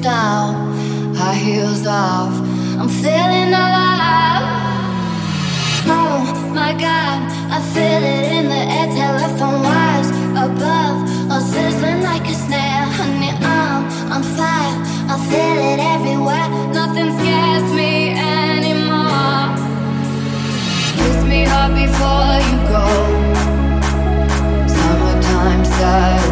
queen. High heels off, I'm feeling alive. Oh my god, I feel it in the air, telephone wires above, all sizzling like a snare. Honey, I'm on fire, I feel it everywhere. Nothing scares me anymore. Kiss me hard before you go. Summertime sadness.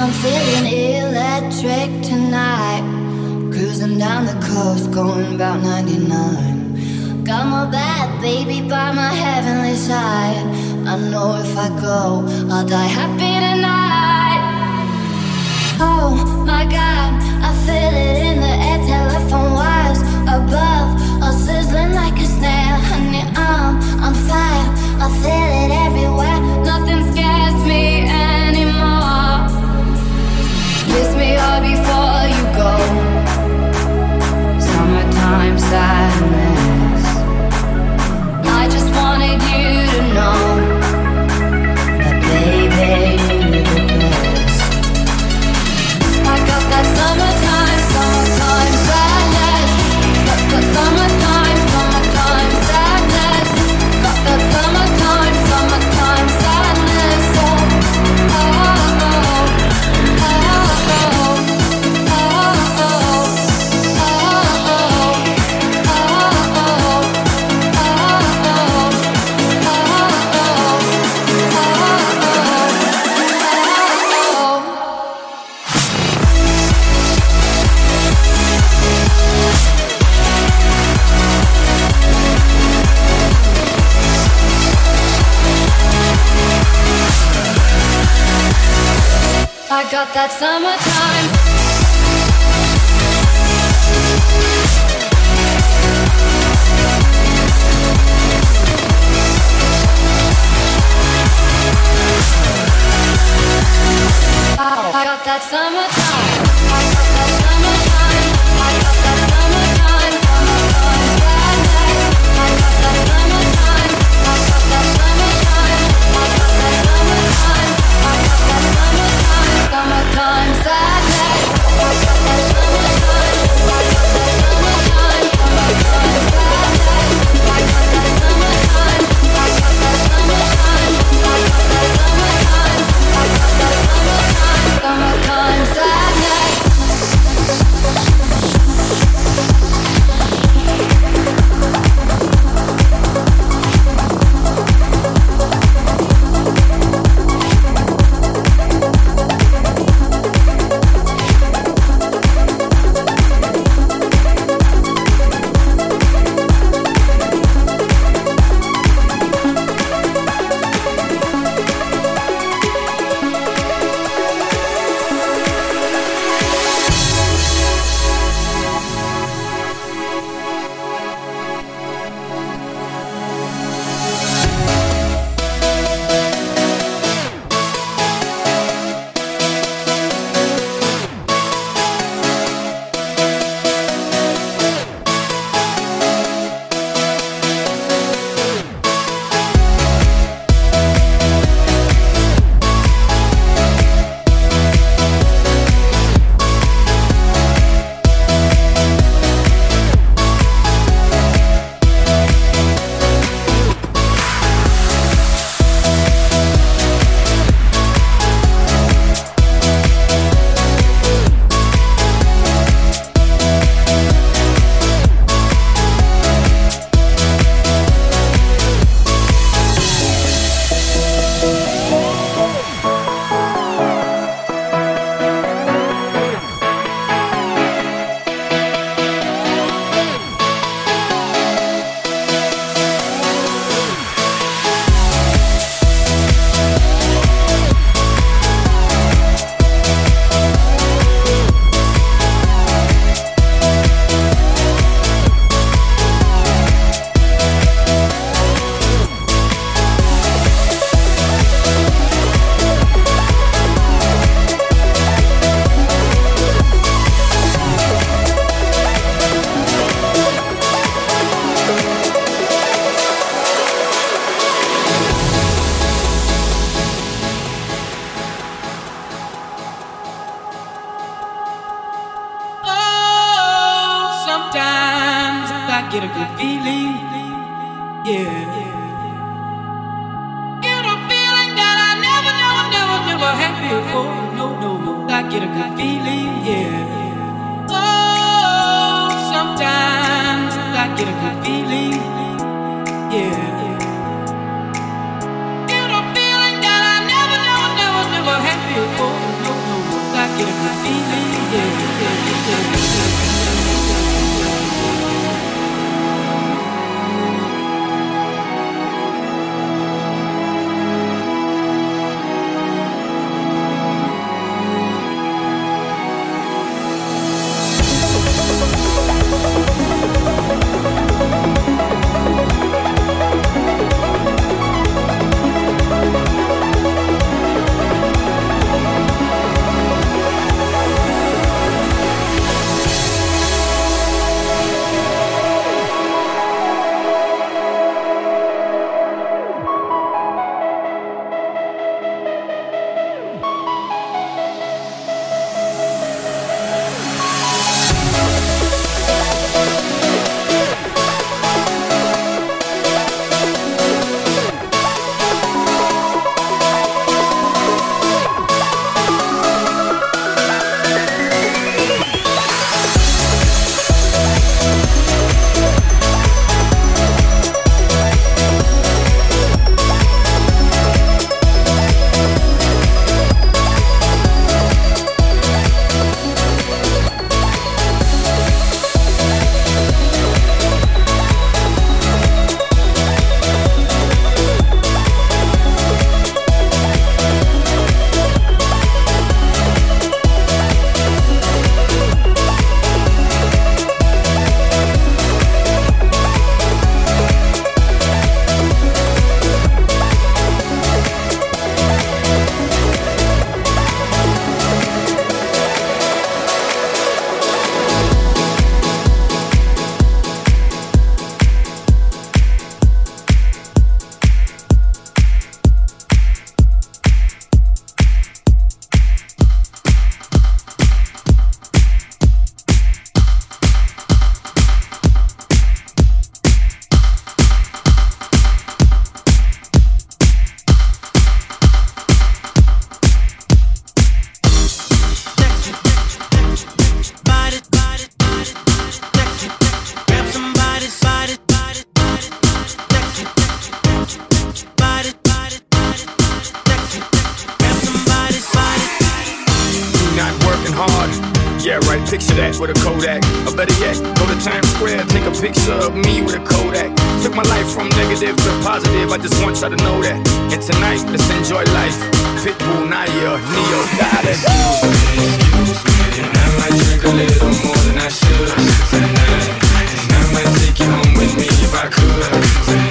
I'm feeling electric tonight. Cruising down the coast, going about 99. Got my bad baby by my heavenly side. I know if I go, I'll die happy tonight. Oh my god, I feel it in the air, telephone wires above, all sizzling like a snare. Honey, I'm on fire, I feel it everywhere. Me hard before you go. Summertime sadness. I just wanted you to know I got yeah. that with a Kodak. Or better yet, go to Times Square, take a picture of me with a Kodak. Took my life from negative to positive, I just want y'all to know that. And tonight, let's enjoy life. Pitbull, Nayer, Ne-Yo, God, excuse me, excuse me. And I might drink a little more than I should tonight. And I might take you home with me if I could tonight.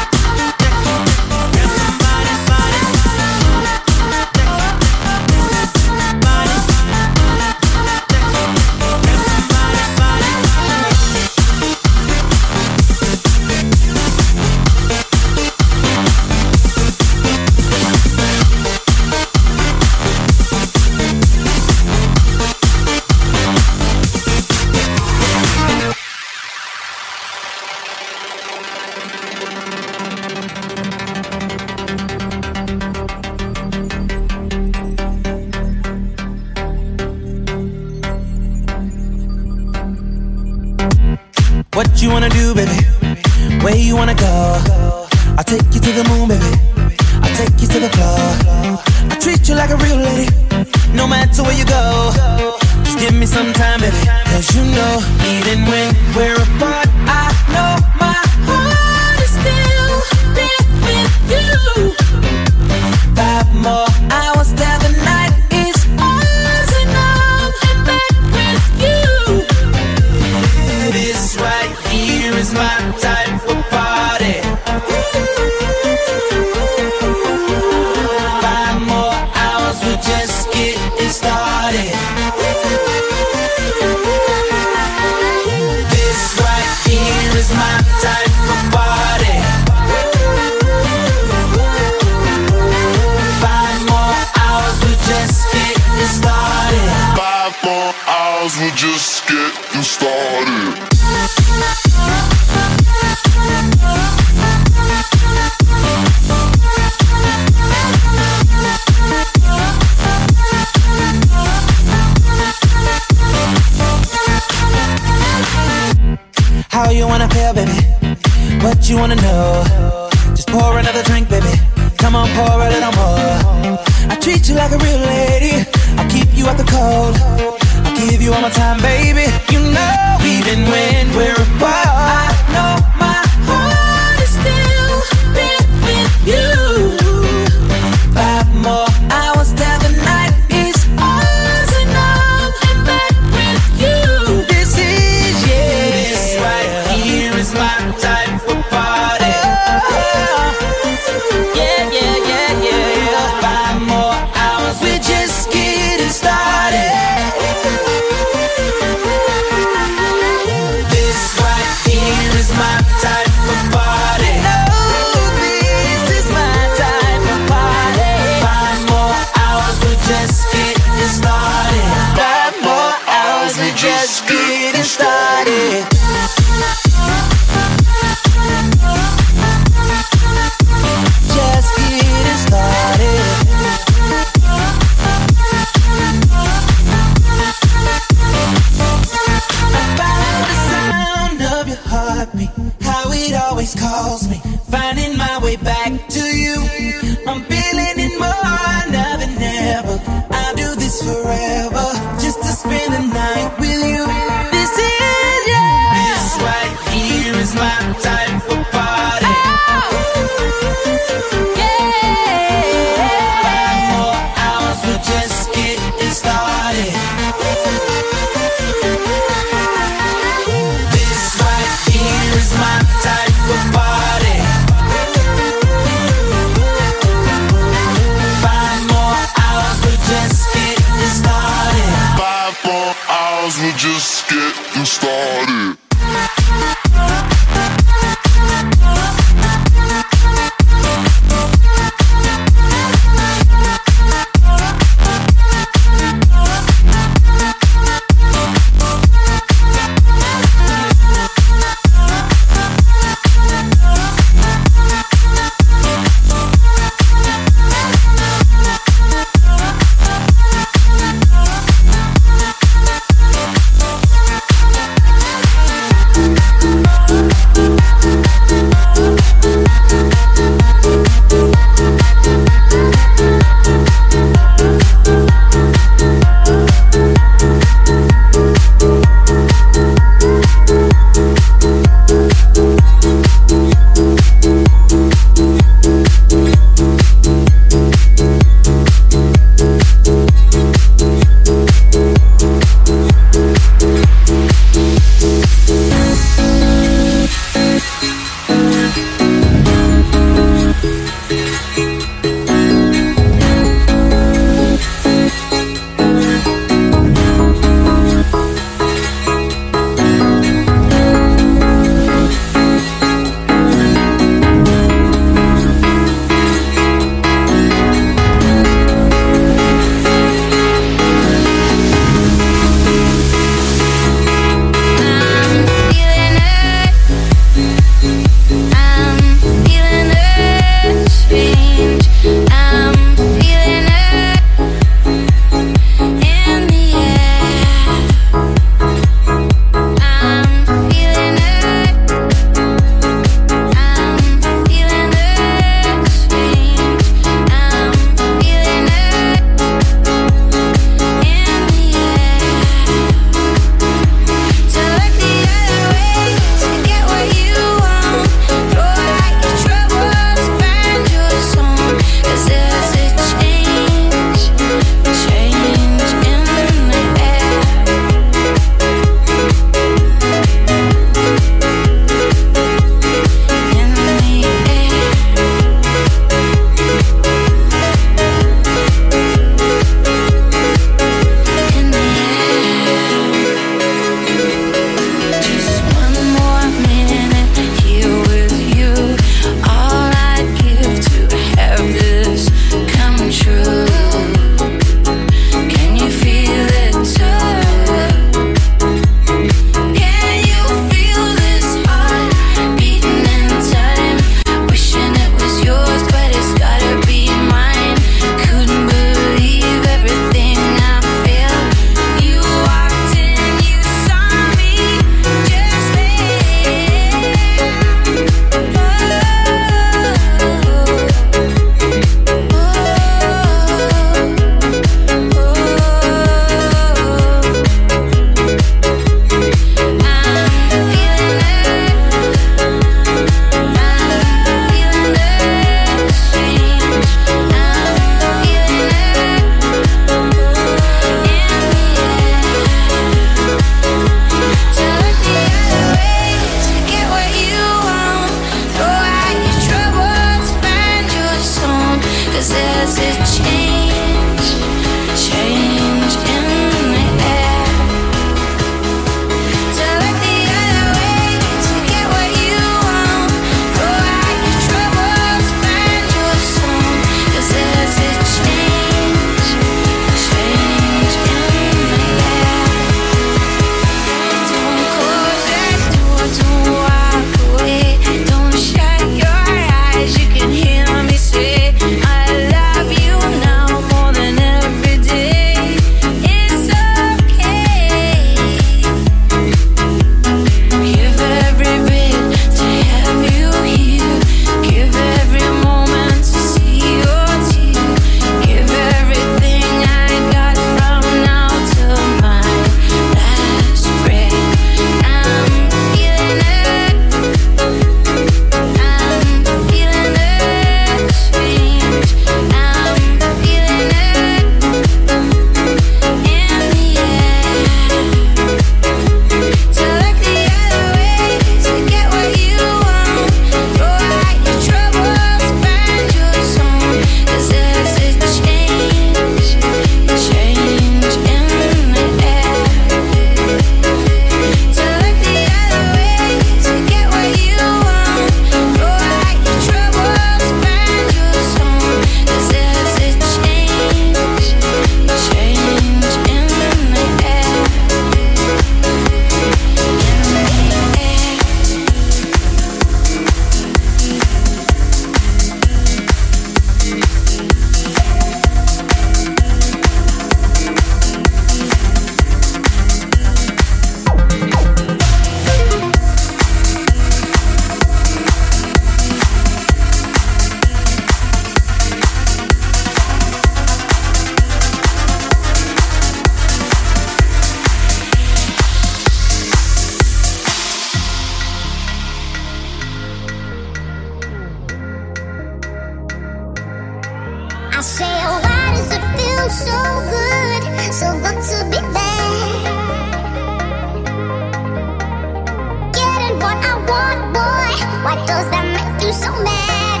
good boy. Why does that make you so mad?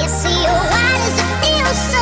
you see, feel so.